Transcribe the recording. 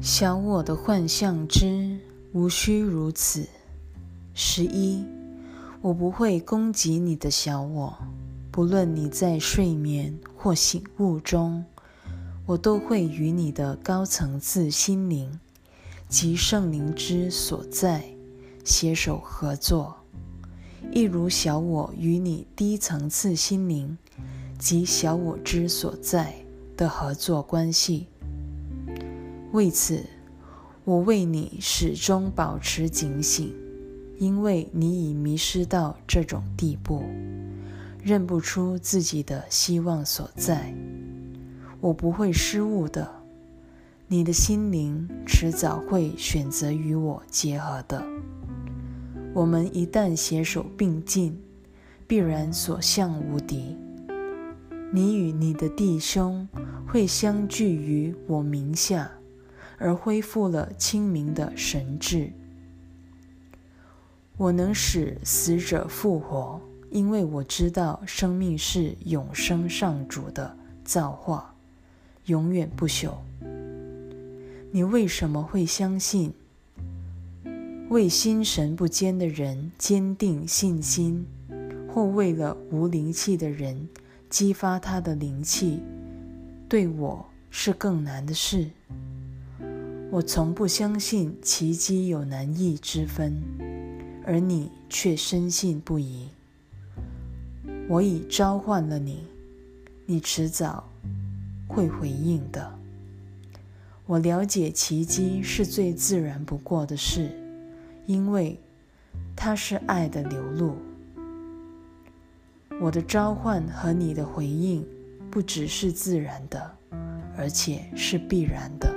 小我的幻象之无需如此。十一，我不会攻击你的小我，不论你在睡眠或醒悟中，我都会与你的高层次心灵及圣灵之所在携手合作，一如小我与你低层次心灵及小我之所在的合作关系。为此，我为你始终保持警醒，因为你已迷失到这种地步，认不出自己的希望所在。我不会失误的，你的心灵迟早会选择与我结合的。我们一旦携手并进，必然所向无敌。你与你的弟兄会相聚于我名下。而恢复了清明的神智。我能使死者复活，因为我知道生命是永生上主的造化，永远不朽。你为什么会相信？为心神不坚的人坚定信心，或为了无灵气的人激发他的灵气，对我是更难的事。我从不相信奇迹有难易之分，而你却深信不疑。我已召唤了你，你迟早会回应的。我了解奇迹是最自然不过的事，因为它是爱的流露。我的召唤和你的回应不只是自然的，而且是必然的。